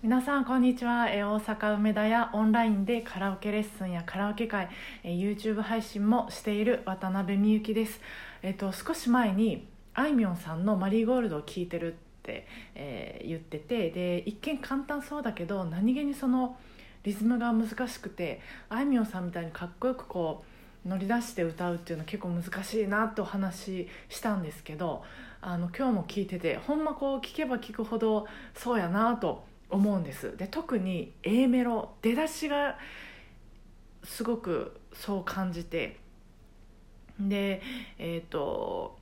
皆さんこんにちは。え大阪梅田やオンラインでカラオケレッスンやカラオケ会えー YouTube 配信もしている渡辺美幸です。えっ、と少し前にあいみょんさんの「マリーゴールド」を聴いてるって、えー言っててで一見簡単そうだけど何気にそのリズムが難しくてあいみょんさんみたいにかっこよくこう乗り出して歌うっていうのは結構難しいなとお話ししたんですけどあの今日も聞いててほんまこう聞けば聞くほどそうやなと思うんです。で特に A メロ出だしがすごくそう感じてでえっ、と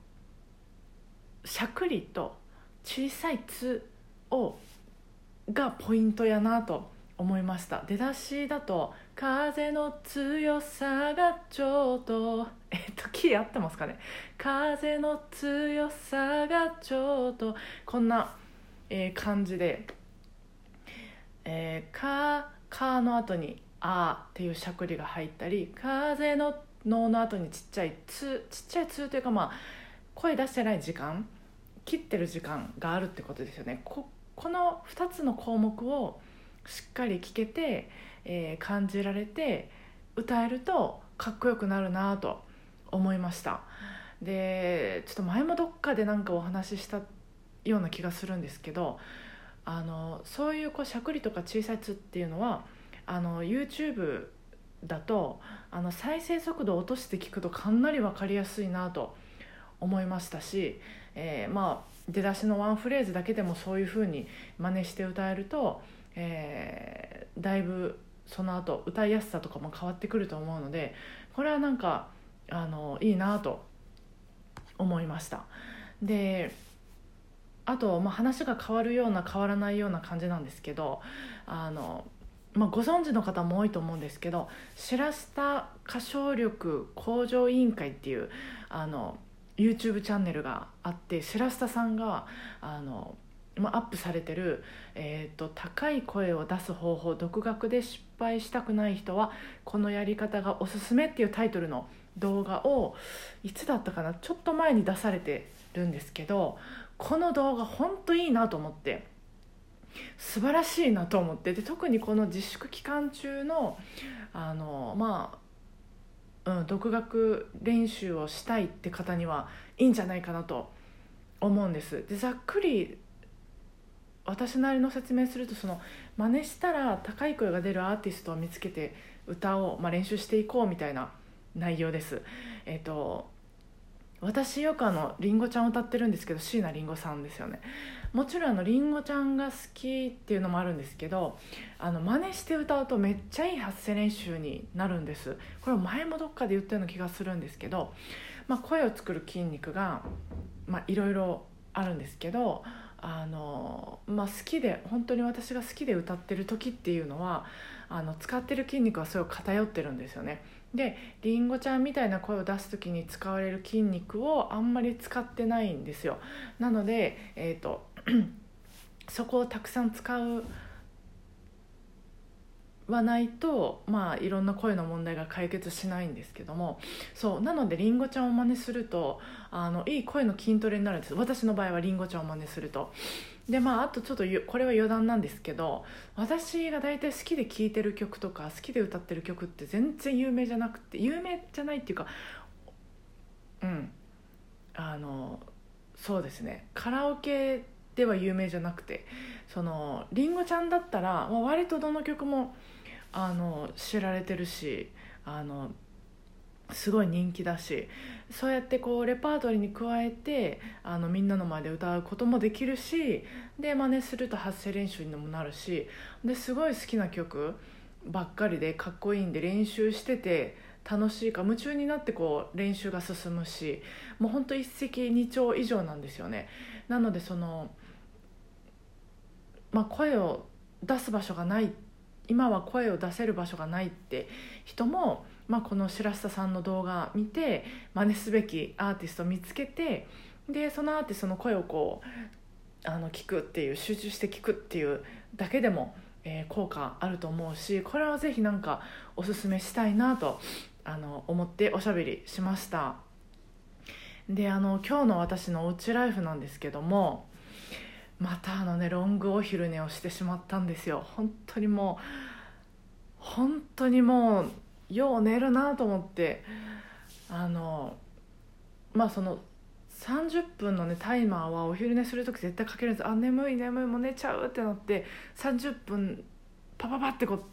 しゃくりと小さい「つ」をがポイントやなと思いました。出だしだと「風の強さがちょっと」えっとキー合ってますかね「風の強さがちょっと」こんな、えー感じで「えー、か」かの後に「あ」っていうしゃくりが入ったり「風の」のの後にちっちゃい「つ」ちっちゃい「つ」というかまあ声出してない時間切ってる時間があるってことですよね。ここの2つの項目をしっかり聞けて、えー感じられて歌えるとかっこよくなるなと思いました。でちょっと前もどっかでなんかお話ししたような気がするんですけどあのそういうこうしゃくりとか小さい「つ」っていうのはあの YouTube だとあの再生速度を落として聞くとかなり分かりやすいなと思いましたし、えーまあ出だしのワンフレーズだけでもそういう風に真似して歌えると、えーだいぶその後歌いやすさとかも変わってくると思うのでこれはなんかあのいいなと思いました。であと、まあ、話が変わるような変わらないような感じなんですけどあの、まあ、ご存知の方も多いと思うんですけど「白下歌唱力向上委員会」っていうあの YouTube チャンネルがあって白下さんがあの、まあ、アップされてる、えーと「高い声を出す方法独学で失敗したくない人はこのやり方がおすすめ」っていうタイトルの動画をいつだったかなちょっと前に出されてるんですけどこの動画ほんといいなと思って素晴らしいなと思ってで特にこの自粛期間中のあのまあ、うん、独学練習をしたいって方にはいいんじゃないかなと思うんです。でざっくり私なりの説明するとその真似したら高い声が出るアーティストを見つけて歌を、まあ、練習していこうみたいな内容です。えっ、と私よくあのりんごちゃんを歌ってるんですけど椎名林檎さんですよね。もちろんあのりんごちゃんが好きっていうのもあるんですけどあの真似して歌うとめっちゃいい発声練習になるんです。これを前もどっかで言ったような気がするんですけど、まあ、声を作る筋肉がいろいろあるんですけどあの、まあ、好きで本当に私が好きで歌ってる時っていうのはあの使ってる筋肉はすごい偏ってるんですよね。でりんごちゃんみたいな声を出す時に使われる筋肉をあんまり使ってないんですよ。なので、えー、と そこをたくさん使うはないとまあいろんな声の問題が解決しないんですけども。そうなのでりんごちゃんを真似するとあのいい声の筋トレになるんです。私の場合はりんごちゃんを真似すると。でまああとちょっとこれは余談なんですけど私が大体好きで聴いてる曲とか好きで歌ってる曲って全然有名じゃなくて有名じゃないっていうかうん。あのそうですね。カラオケでは有名じゃなくてそのりんごちゃんだったら、まあ、割とどの曲もあの知られてるしあのすごい人気だしそうやってこうレパートリーに加えてあのみんなの前で歌うこともできるしで真似すると発声練習にもなるしですごい好きな曲ばっかりでかっこいいんで練習してて楽しいか夢中になってこう練習が進むしもうほんと一石二鳥以上なんですよね。なのでその、まあ、声を出す場所がない今は声を出せる場所がないって人も、まあ、この白下さんの動画見て真似すべきアーティストを見つけてでそのアーティストの声をこうあの聞くっていう集中して聞くっていうだけでも、えー効果あると思うしこれはぜひなんかおすすめしたいなとあの思っておしゃべりしました。であの今日の私のおうちライフなんですけどもまたあのねロングお昼寝をしてしまったんですよ。本当にもう本当にもうよう寝るなと思ってあのまあその30分のねタイマーはお昼寝する時絶対かけるんです。あ眠い眠いもう寝ちゃうってなって30分パパパってこう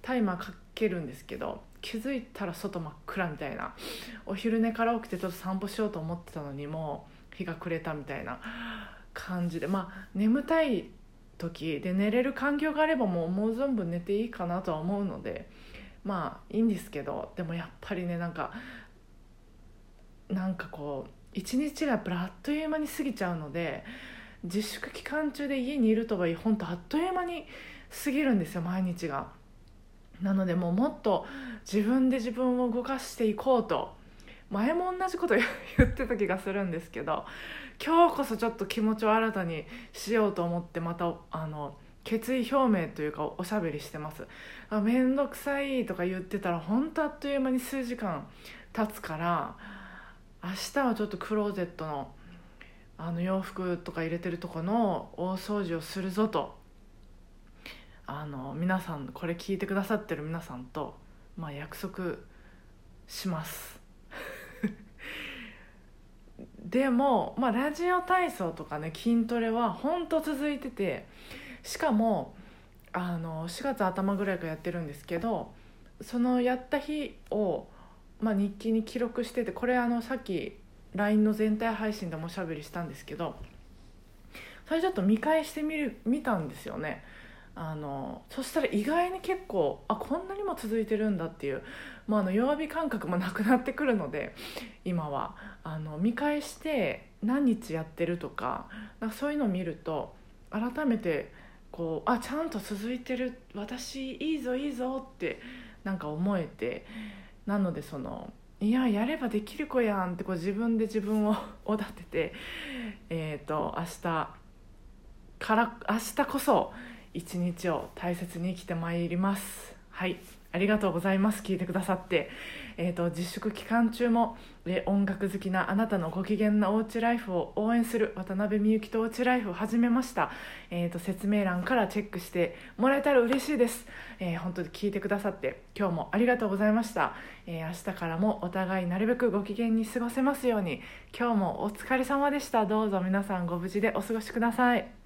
タイマーかけるんですけど気づいたら外真っ暗みたいな。お昼寝から起きてちょっと散歩しようと思ってたのにもう日が暮れたみたいな感じで。まあ眠たい時で寝れる環境があればもう思う存分寝ていいかなとは思うのでまあいいんですけどでもやっぱりねなんかなんかこう一日がやっぱりあっという間に過ぎちゃうので自粛期間中で家にいるとはいえ本当あっという間に過ぎるんですよ毎日が。なのでもうもっと自分で自分を動かしていこうと前も同じこと 言ってた気がするんですけど今日こそちょっと気持ちを新たにしようと思ってまたあの決意表明というかおしゃべりしてます。あ面倒くさいとか言ってたら本当あっという間に数時間経つから明日はちょっとクローゼットのあの洋服とか入れてるとこの大掃除をするぞとあの皆さんこれ聞いてくださってる皆さんと、まあ、約束します。でも、まあ、ラジオ体操とかね筋トレは本当続いててしかもあの4月頭ぐらいからやってるんですけどそのやった日を、まあ、日記に記録しててこれあのさっき LINE の全体配信でもおしゃべりしたんですけどそれちょっと見返してみる見たんですよね。あのそしたら意外に結構あこんなにも続いてるんだっていう、まあ、あの弱火感覚もなくなってくるので今はあの見返して何日やってるとかかそういうのを見ると改めてこうあちゃんと続いてる。私いいぞいいぞってなんか思えて。なのでそのいややればできる子やんってこう自分で自分を おだててえっ、ー、と明日から明日こそ一日を大切に生きてまいります。はいありがとうございます。聞いてくださって、えーと、自粛期間中も、え音楽好きなあなたのご機嫌なおうちライフを応援する渡辺美幸とおうちライフを始めました、えーと、説明欄からチェックしてもらえたら嬉しいです、えー、本当に聞いてくださって今日もありがとうございました、えー、明日からもお互いなるべくご機嫌に過ごせますように。今日もお疲れ様でした。どうぞ皆さんご無事でお過ごしください。